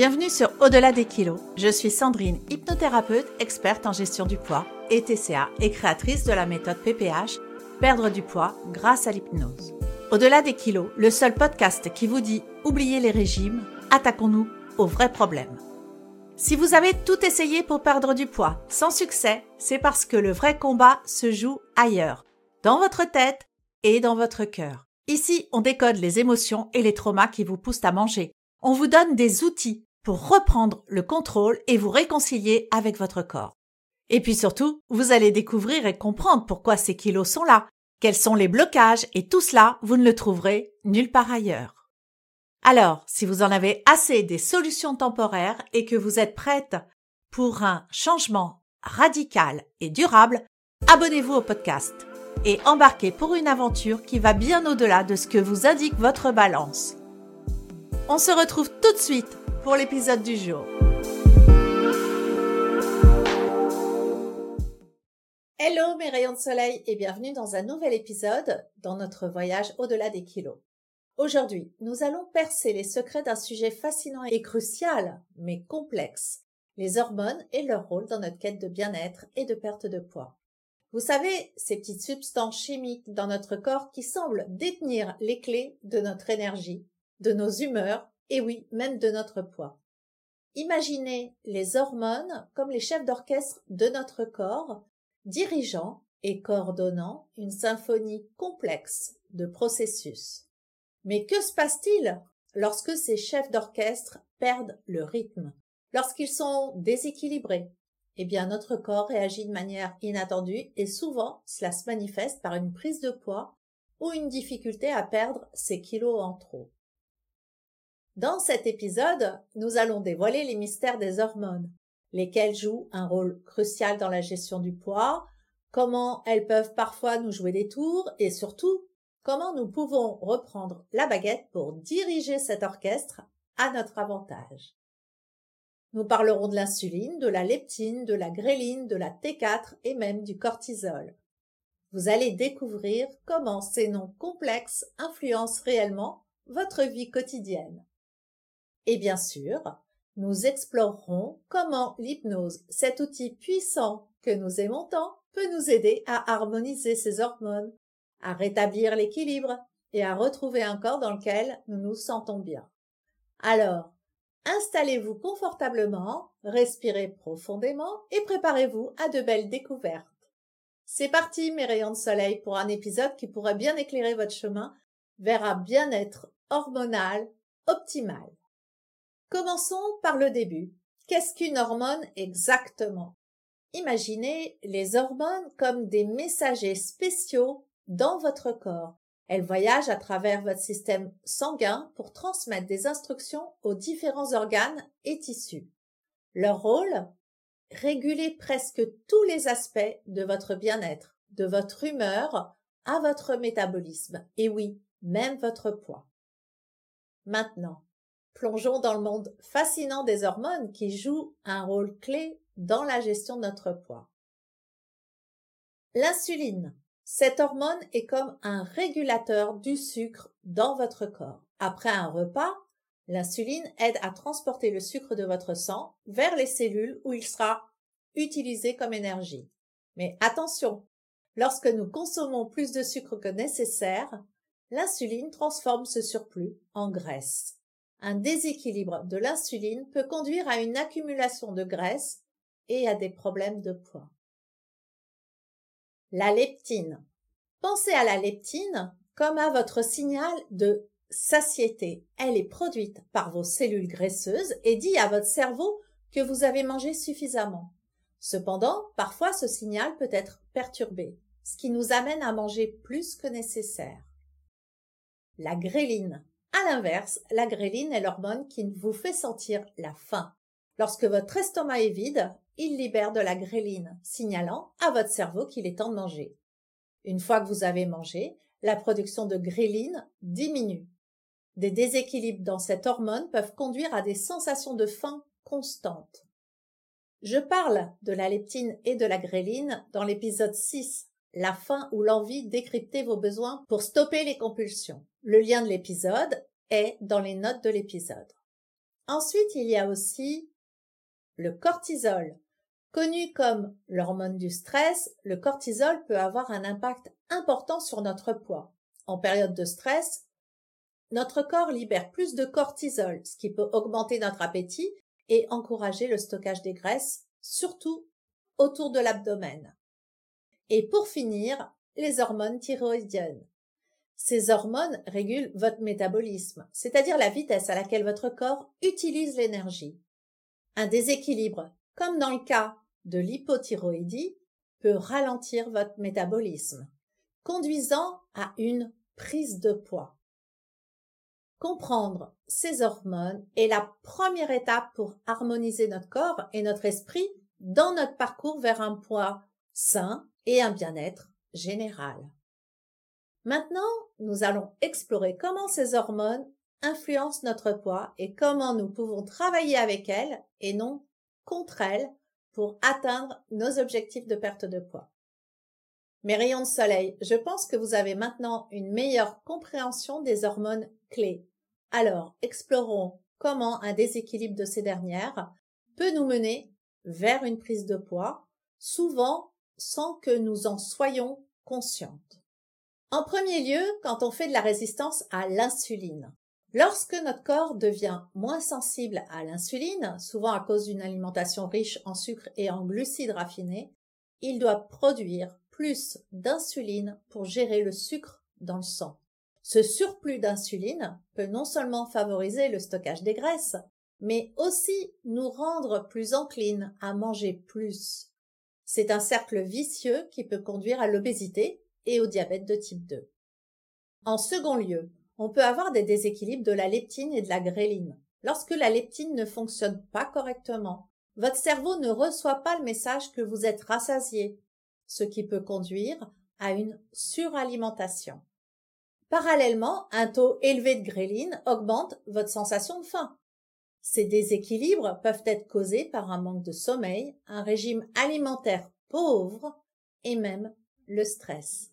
Bienvenue sur Au-delà des kilos. Je suis Sandrine, hypnothérapeute, experte en gestion du poids et TCA et créatrice de la méthode PPH, perdre du poids grâce à l'hypnose. Au-delà des kilos, le seul podcast qui vous dit oubliez les régimes, attaquons-nous aux vrais problèmes. Si vous avez tout essayé pour perdre du poids sans succès, c'est parce que le vrai combat se joue ailleurs, dans votre tête et dans votre cœur. Ici, on décode les émotions et les traumas qui vous poussent à manger. On vous donne des outils pour reprendre le contrôle et vous réconcilier avec votre corps. Et puis surtout, vous allez découvrir et comprendre pourquoi ces kilos sont là, quels sont les blocages et tout cela, vous ne le trouverez nulle part ailleurs. Alors, si vous en avez assez des solutions temporaires et que vous êtes prête pour un changement radical et durable, abonnez-vous au podcast et embarquez pour une aventure qui va bien au-delà de ce que vous indique votre balance. On se retrouve tout de suite pour l'épisode du jour. Hello mes rayons de soleil et bienvenue dans un nouvel épisode dans notre voyage au-delà des kilos. Aujourd'hui, nous allons percer les secrets d'un sujet fascinant et crucial, mais complexe, les hormones et leur rôle dans notre quête de bien-être et de perte de poids. Vous savez, ces petites substances chimiques dans notre corps qui semblent détenir les clés de notre énergie, de nos humeurs et oui, même de notre poids. Imaginez les hormones comme les chefs d'orchestre de notre corps, dirigeant et coordonnant une symphonie complexe de processus. Mais que se passe-t-il lorsque ces chefs d'orchestre perdent le rythme, lorsqu'ils sont déséquilibrés? Eh bien, notre corps réagit de manière inattendue et souvent cela se manifeste par une prise de poids ou une difficulté à perdre ses kilos en trop. Dans cet épisode, nous allons dévoiler les mystères des hormones, lesquelles jouent un rôle crucial dans la gestion du poids, comment elles peuvent parfois nous jouer des tours et surtout comment nous pouvons reprendre la baguette pour diriger cet orchestre à notre avantage. Nous parlerons de l'insuline, de la leptine, de la gréline, de la T4 et même du cortisol. Vous allez découvrir comment ces noms complexes influencent réellement votre vie quotidienne. Et bien sûr, nous explorerons comment l'hypnose, cet outil puissant que nous aimons tant, peut nous aider à harmoniser ces hormones, à rétablir l'équilibre et à retrouver un corps dans lequel nous nous sentons bien. Alors, installez-vous confortablement, respirez profondément et préparez-vous à de belles découvertes. C'est parti, mes rayons de soleil, pour un épisode qui pourrait bien éclairer votre chemin vers un bien-être hormonal optimal. Commençons par le début. Qu'est-ce qu'une hormone exactement? Imaginez les hormones comme des messagers spéciaux dans votre corps. Elles voyagent à travers votre système sanguin pour transmettre des instructions aux différents organes et tissus. Leur rôle? Réguler presque tous les aspects de votre bien-être, de votre humeur à votre métabolisme, et oui, même votre poids. Maintenant, plongeons dans le monde fascinant des hormones qui jouent un rôle clé dans la gestion de notre poids. L'insuline. Cette hormone est comme un régulateur du sucre dans votre corps. Après un repas, l'insuline aide à transporter le sucre de votre sang vers les cellules où il sera utilisé comme énergie. Mais attention, lorsque nous consommons plus de sucre que nécessaire, l'insuline transforme ce surplus en graisse un déséquilibre de l'insuline peut conduire à une accumulation de graisse et à des problèmes de poids. La leptine. Pensez à la leptine comme à votre signal de satiété. Elle est produite par vos cellules graisseuses et dit à votre cerveau que vous avez mangé suffisamment. Cependant, parfois ce signal peut être perturbé, ce qui nous amène à manger plus que nécessaire. La gréline. À l'inverse, la gréline est l'hormone qui vous fait sentir la faim. Lorsque votre estomac est vide, il libère de la gréline, signalant à votre cerveau qu'il est temps de manger. Une fois que vous avez mangé, la production de gréline diminue. Des déséquilibres dans cette hormone peuvent conduire à des sensations de faim constantes. Je parle de la leptine et de la gréline dans l'épisode 6, la faim ou l'envie décrypter vos besoins pour stopper les compulsions. Le lien de l'épisode est dans les notes de l'épisode. Ensuite, il y a aussi le cortisol. Connu comme l'hormone du stress, le cortisol peut avoir un impact important sur notre poids. En période de stress, notre corps libère plus de cortisol, ce qui peut augmenter notre appétit et encourager le stockage des graisses, surtout autour de l'abdomen. Et pour finir, les hormones thyroïdiennes. Ces hormones régulent votre métabolisme, c'est-à-dire la vitesse à laquelle votre corps utilise l'énergie. Un déséquilibre, comme dans le cas de l'hypothyroïdie, peut ralentir votre métabolisme, conduisant à une prise de poids. Comprendre ces hormones est la première étape pour harmoniser notre corps et notre esprit dans notre parcours vers un poids sain et un bien-être général. Maintenant, nous allons explorer comment ces hormones influencent notre poids et comment nous pouvons travailler avec elles et non contre elles pour atteindre nos objectifs de perte de poids. Mes rayons de soleil, je pense que vous avez maintenant une meilleure compréhension des hormones clés. Alors, explorons comment un déséquilibre de ces dernières peut nous mener vers une prise de poids, souvent sans que nous en soyons conscientes. En premier lieu, quand on fait de la résistance à l'insuline. Lorsque notre corps devient moins sensible à l'insuline, souvent à cause d'une alimentation riche en sucre et en glucides raffinés, il doit produire plus d'insuline pour gérer le sucre dans le sang. Ce surplus d'insuline peut non seulement favoriser le stockage des graisses, mais aussi nous rendre plus enclines à manger plus. C'est un cercle vicieux qui peut conduire à l'obésité et au diabète de type 2. En second lieu, on peut avoir des déséquilibres de la leptine et de la gréline. Lorsque la leptine ne fonctionne pas correctement, votre cerveau ne reçoit pas le message que vous êtes rassasié, ce qui peut conduire à une suralimentation. Parallèlement, un taux élevé de gréline augmente votre sensation de faim. Ces déséquilibres peuvent être causés par un manque de sommeil, un régime alimentaire pauvre et même le stress.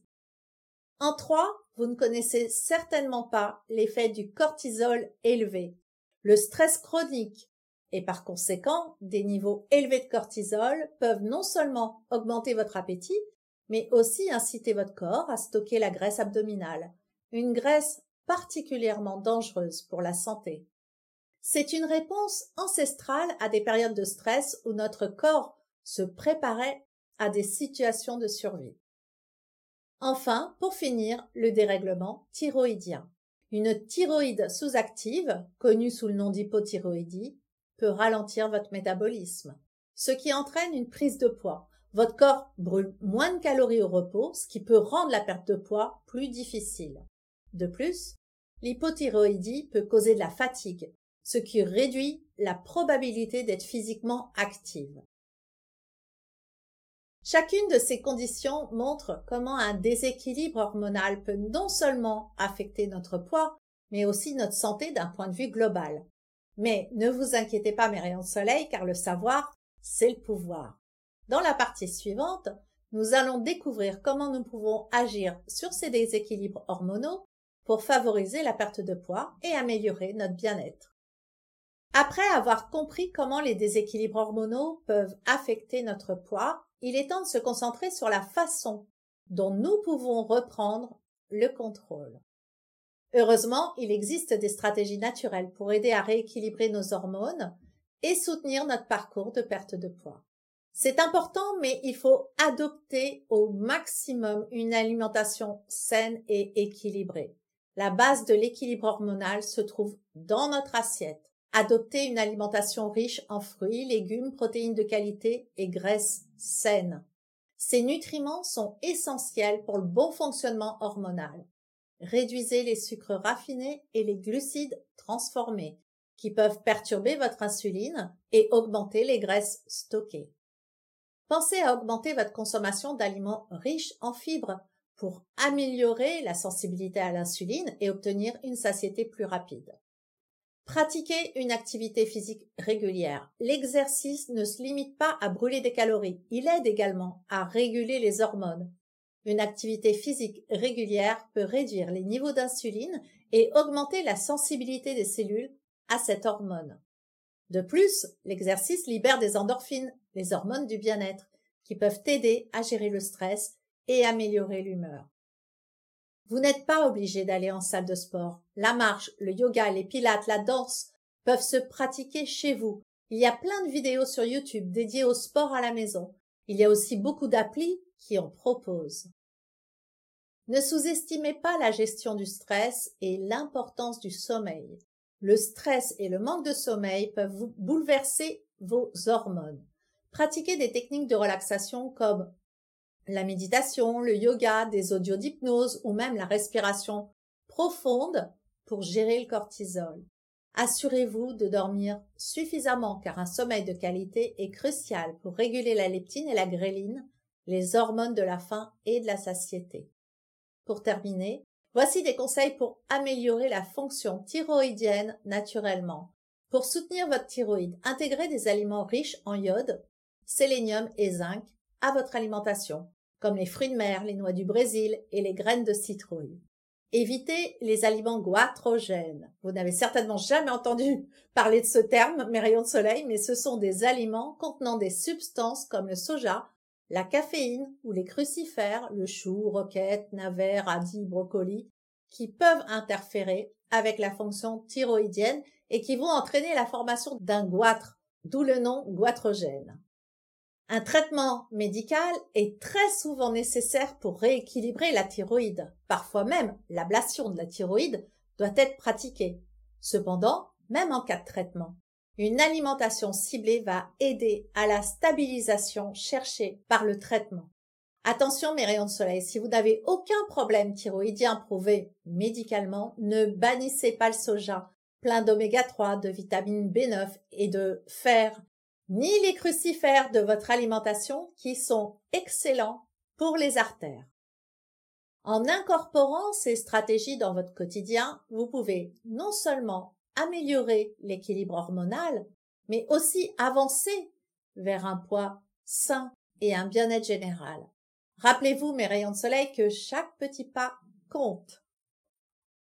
En trois, vous ne connaissez certainement pas l'effet du cortisol élevé, le stress chronique, et par conséquent, des niveaux élevés de cortisol peuvent non seulement augmenter votre appétit, mais aussi inciter votre corps à stocker la graisse abdominale, une graisse particulièrement dangereuse pour la santé. C'est une réponse ancestrale à des périodes de stress où notre corps se préparait à des situations de survie. Enfin, pour finir, le dérèglement thyroïdien. Une thyroïde sous-active, connue sous le nom d'hypothyroïdie, peut ralentir votre métabolisme, ce qui entraîne une prise de poids. Votre corps brûle moins de calories au repos, ce qui peut rendre la perte de poids plus difficile. De plus, l'hypothyroïdie peut causer de la fatigue, ce qui réduit la probabilité d'être physiquement active. Chacune de ces conditions montre comment un déséquilibre hormonal peut non seulement affecter notre poids, mais aussi notre santé d'un point de vue global. Mais ne vous inquiétez pas mes rayons de soleil, car le savoir, c'est le pouvoir. Dans la partie suivante, nous allons découvrir comment nous pouvons agir sur ces déséquilibres hormonaux pour favoriser la perte de poids et améliorer notre bien-être. Après avoir compris comment les déséquilibres hormonaux peuvent affecter notre poids, il est temps de se concentrer sur la façon dont nous pouvons reprendre le contrôle. Heureusement, il existe des stratégies naturelles pour aider à rééquilibrer nos hormones et soutenir notre parcours de perte de poids. C'est important, mais il faut adopter au maximum une alimentation saine et équilibrée. La base de l'équilibre hormonal se trouve dans notre assiette. Adopter une alimentation riche en fruits, légumes, protéines de qualité et graisses saines. Ces nutriments sont essentiels pour le bon fonctionnement hormonal. Réduisez les sucres raffinés et les glucides transformés, qui peuvent perturber votre insuline et augmenter les graisses stockées. Pensez à augmenter votre consommation d'aliments riches en fibres pour améliorer la sensibilité à l'insuline et obtenir une satiété plus rapide. Pratiquez une activité physique régulière. L'exercice ne se limite pas à brûler des calories, il aide également à réguler les hormones. Une activité physique régulière peut réduire les niveaux d'insuline et augmenter la sensibilité des cellules à cette hormone. De plus, l'exercice libère des endorphines, les hormones du bien-être, qui peuvent aider à gérer le stress et améliorer l'humeur. Vous n'êtes pas obligé d'aller en salle de sport. La marche, le yoga, les pilates, la danse peuvent se pratiquer chez vous. Il y a plein de vidéos sur YouTube dédiées au sport à la maison. Il y a aussi beaucoup d'applis qui en proposent. Ne sous-estimez pas la gestion du stress et l'importance du sommeil. Le stress et le manque de sommeil peuvent vous bouleverser vos hormones. Pratiquez des techniques de relaxation comme la méditation, le yoga, des audios d'hypnose ou même la respiration profonde pour gérer le cortisol. Assurez-vous de dormir suffisamment car un sommeil de qualité est crucial pour réguler la leptine et la gréline, les hormones de la faim et de la satiété. Pour terminer, voici des conseils pour améliorer la fonction thyroïdienne naturellement. Pour soutenir votre thyroïde, intégrez des aliments riches en iode, sélénium et zinc à votre alimentation comme les fruits de mer, les noix du Brésil et les graines de citrouille. Évitez les aliments goitrogènes. Vous n'avez certainement jamais entendu parler de ce terme, rayons de soleil, mais ce sont des aliments contenant des substances comme le soja, la caféine ou les crucifères, le chou, roquette, navet, radis, brocoli, qui peuvent interférer avec la fonction thyroïdienne et qui vont entraîner la formation d'un goitre, d'où le nom goitrogène. Un traitement médical est très souvent nécessaire pour rééquilibrer la thyroïde. Parfois même, l'ablation de la thyroïde doit être pratiquée. Cependant, même en cas de traitement, une alimentation ciblée va aider à la stabilisation cherchée par le traitement. Attention mes rayons de soleil, si vous n'avez aucun problème thyroïdien prouvé médicalement, ne bannissez pas le soja, plein d'oméga 3, de vitamine B9 et de fer ni les crucifères de votre alimentation qui sont excellents pour les artères. En incorporant ces stratégies dans votre quotidien, vous pouvez non seulement améliorer l'équilibre hormonal, mais aussi avancer vers un poids sain et un bien-être général. Rappelez-vous, mes rayons de soleil, que chaque petit pas compte.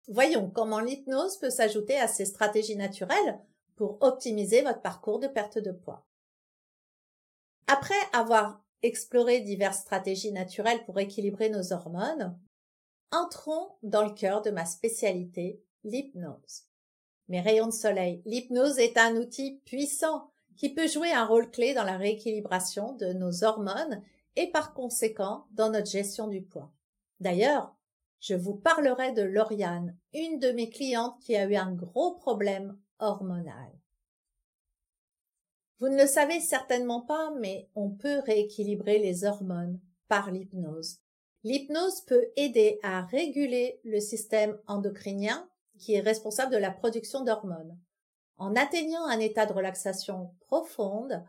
Voyons comment l'hypnose peut s'ajouter à ces stratégies naturelles pour optimiser votre parcours de perte de poids. Après avoir exploré diverses stratégies naturelles pour équilibrer nos hormones, entrons dans le cœur de ma spécialité, l'hypnose. Mes rayons de soleil, l'hypnose est un outil puissant qui peut jouer un rôle clé dans la rééquilibration de nos hormones et par conséquent dans notre gestion du poids. D'ailleurs, je vous parlerai de Lauriane, une de mes clientes qui a eu un gros problème Vous ne le savez certainement pas, mais on peut rééquilibrer les hormones par l'hypnose. L'hypnose peut aider à réguler le système endocrinien qui est responsable de la production d'hormones. En atteignant un état de relaxation profonde,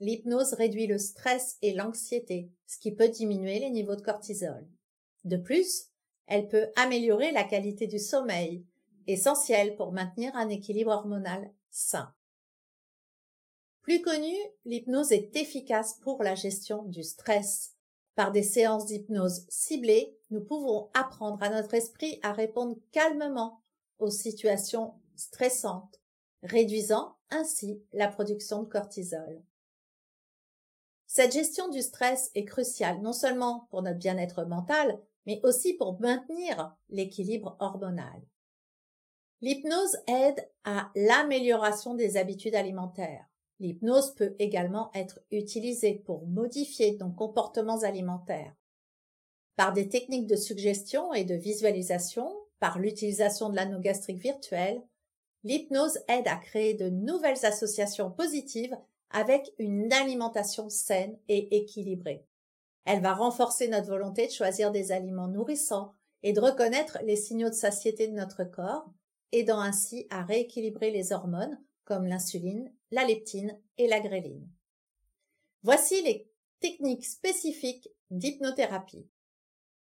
l'hypnose réduit le stress et l'anxiété, ce qui peut diminuer les niveaux de cortisol. De plus, elle peut améliorer la qualité du sommeil, essentiel pour maintenir un équilibre hormonal sain. Plus connu, l'hypnose est efficace pour la gestion du stress. Par des séances d'hypnose ciblées, nous pouvons apprendre à notre esprit à répondre calmement aux situations stressantes, réduisant ainsi la production de cortisol. Cette gestion du stress est cruciale non seulement pour notre bien-être mental, mais aussi pour maintenir l'équilibre hormonal. L'hypnose aide à l'amélioration des habitudes alimentaires. L'hypnose peut également être utilisée pour modifier nos comportements alimentaires. Par des techniques de suggestion et de visualisation, par l'utilisation de l'anneau gastrique virtuel, l'hypnose aide à créer de nouvelles associations positives avec une alimentation saine et équilibrée. Elle va renforcer notre volonté de choisir des aliments nourrissants et de reconnaître les signaux de satiété de notre corps, aidant ainsi à rééquilibrer les hormones comme l'insuline, la leptine et la gréline. Voici les techniques spécifiques d'hypnothérapie.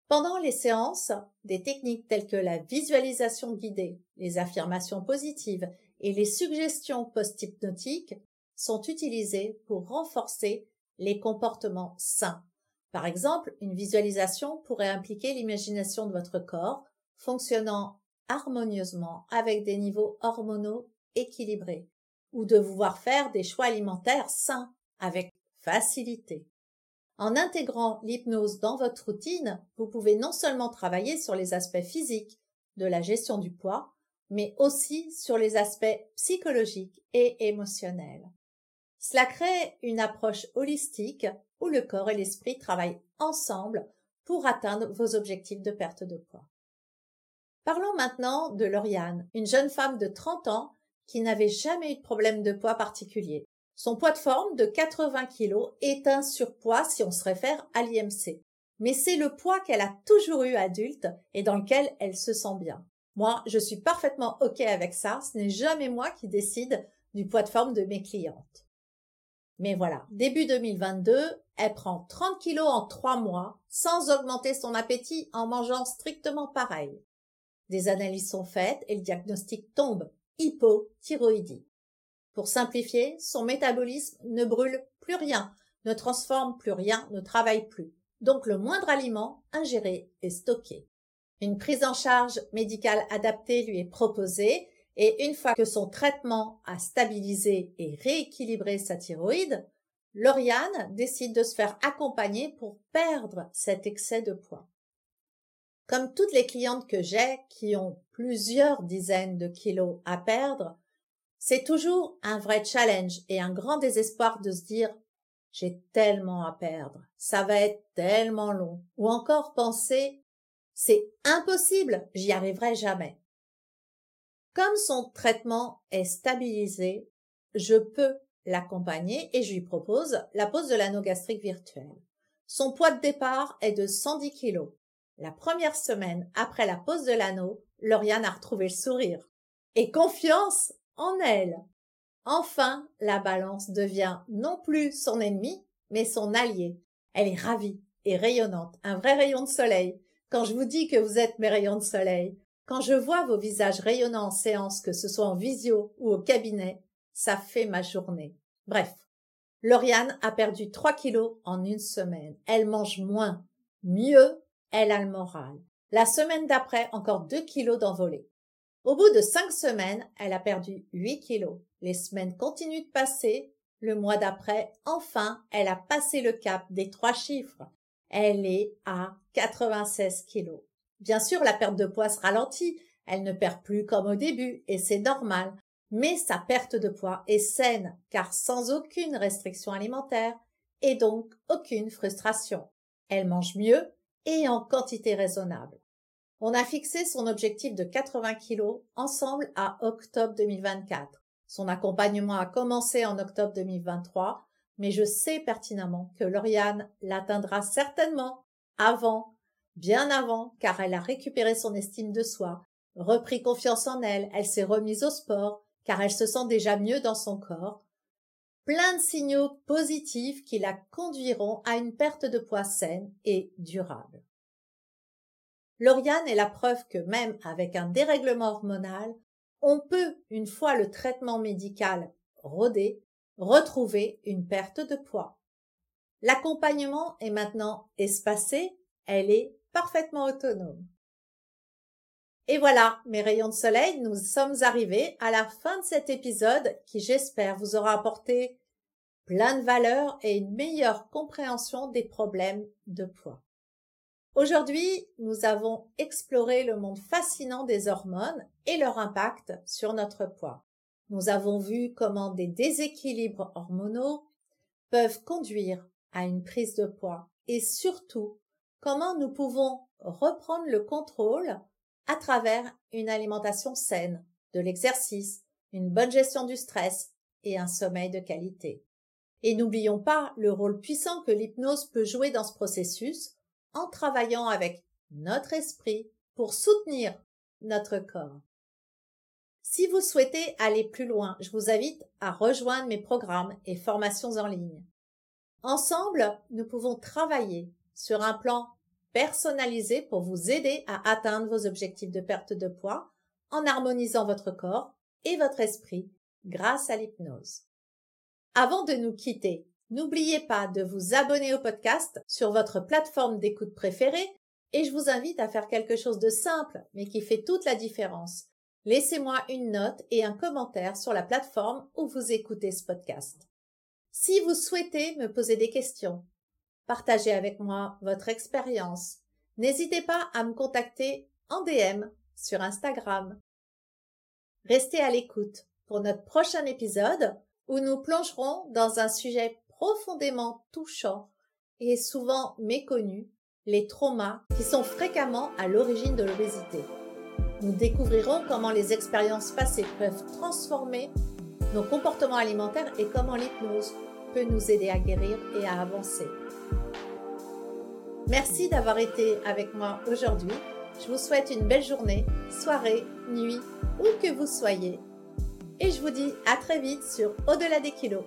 Pendant les séances, des techniques telles que la visualisation guidée, les affirmations positives et les suggestions post-hypnotiques sont utilisées pour renforcer les comportements sains. Par exemple, une visualisation pourrait impliquer l'imagination de votre corps fonctionnant harmonieusement avec des niveaux hormonaux équilibrés ou de vous voir faire des choix alimentaires sains avec facilité. En intégrant l'hypnose dans votre routine, vous pouvez non seulement travailler sur les aspects physiques de la gestion du poids, mais aussi sur les aspects psychologiques et émotionnels. Cela crée une approche holistique où le corps et l'esprit travaillent ensemble pour atteindre vos objectifs de perte de poids. Parlons maintenant de Lauriane, une jeune femme de 30 ans qui n'avait jamais eu de problème de poids particulier. Son poids de forme de 80 kg est un surpoids si on se réfère à l'IMC. Mais c'est le poids qu'elle a toujours eu adulte et dans lequel elle se sent bien. Moi, je suis parfaitement OK avec ça. Ce n'est jamais moi qui décide du poids de forme de mes clientes. Mais voilà, début 2022, elle prend 30 kilos en 3 mois sans augmenter son appétit en mangeant strictement pareil. Des analyses sont faites et le diagnostic tombe hypothyroïdie. Pour simplifier, son métabolisme ne brûle plus rien, ne transforme plus rien, ne travaille plus. Donc le moindre aliment ingéré est stocké. Une prise en charge médicale adaptée lui est proposée et une fois que son traitement a stabilisé et rééquilibré sa thyroïde, Lauriane décide de se faire accompagner pour perdre cet excès de poids. Comme toutes les clientes que j'ai qui ont plusieurs dizaines de kilos à perdre, c'est toujours un vrai challenge et un grand désespoir de se dire j'ai tellement à perdre, ça va être tellement long, ou encore penser c'est impossible, j'y arriverai jamais. Comme son traitement est stabilisé, je peux l'accompagner et je lui propose la pose de l'anneau gastrique virtuel. Son poids de départ est de 110 kilos. La première semaine après la pose de l'anneau, Lauriane a retrouvé le sourire. Et confiance en elle. Enfin, la balance devient non plus son ennemi, mais son allié. Elle est ravie et rayonnante, un vrai rayon de soleil. Quand je vous dis que vous êtes mes rayons de soleil, quand je vois vos visages rayonnants en séance, que ce soit en visio ou au cabinet, ça fait ma journée. Bref. Lauriane a perdu 3 kilos en une semaine. Elle mange moins, mieux elle a le moral. La semaine d'après, encore 2 kilos d'envolée. Au bout de 5 semaines, elle a perdu 8 kilos. Les semaines continuent de passer. Le mois d'après, enfin, elle a passé le cap des trois chiffres. Elle est à 96 kilos. Bien sûr, la perte de poids se ralentit. Elle ne perd plus comme au début, et c'est normal. Mais sa perte de poids est saine, car sans aucune restriction alimentaire, et donc aucune frustration. Elle mange mieux, et en quantité raisonnable. On a fixé son objectif de 80 kg ensemble à octobre 2024. Son accompagnement a commencé en octobre 2023, mais je sais pertinemment que Lauriane l'atteindra certainement avant, bien avant, car elle a récupéré son estime de soi, repris confiance en elle, elle s'est remise au sport, car elle se sent déjà mieux dans son corps, plein de signaux positifs qui la conduiront à une perte de poids saine et durable. Lauriane est la preuve que même avec un dérèglement hormonal, on peut, une fois le traitement médical rodé, retrouver une perte de poids. L'accompagnement est maintenant espacé, elle est parfaitement autonome. Et voilà, mes rayons de soleil, nous sommes arrivés à la fin de cet épisode qui, j'espère, vous aura apporté plein de valeurs et une meilleure compréhension des problèmes de poids. Aujourd'hui, nous avons exploré le monde fascinant des hormones et leur impact sur notre poids. Nous avons vu comment des déséquilibres hormonaux peuvent conduire à une prise de poids et surtout comment nous pouvons reprendre le contrôle à travers une alimentation saine, de l'exercice, une bonne gestion du stress et un sommeil de qualité. Et n'oublions pas le rôle puissant que l'hypnose peut jouer dans ce processus en travaillant avec notre esprit pour soutenir notre corps. Si vous souhaitez aller plus loin, je vous invite à rejoindre mes programmes et formations en ligne. Ensemble, nous pouvons travailler sur un plan personnalisé pour vous aider à atteindre vos objectifs de perte de poids en harmonisant votre corps et votre esprit grâce à l'hypnose. Avant de nous quitter, n'oubliez pas de vous abonner au podcast sur votre plateforme d'écoute préférée et je vous invite à faire quelque chose de simple mais qui fait toute la différence. Laissez-moi une note et un commentaire sur la plateforme où vous écoutez ce podcast. Si vous souhaitez me poser des questions, partager avec moi votre expérience, n'hésitez pas à me contacter en DM sur Instagram. Restez à l'écoute pour notre prochain épisode où nous plongerons dans un sujet profondément touchant et souvent méconnu, les traumas qui sont fréquemment à l'origine de l'obésité. Nous découvrirons comment les expériences passées peuvent transformer nos comportements alimentaires et comment l'hypnose peut nous aider à guérir et à avancer. Merci d'avoir été avec moi aujourd'hui. Je vous souhaite une belle journée, soirée, nuit, où que vous soyez. Et je vous dis à très vite sur Au-delà des kilos.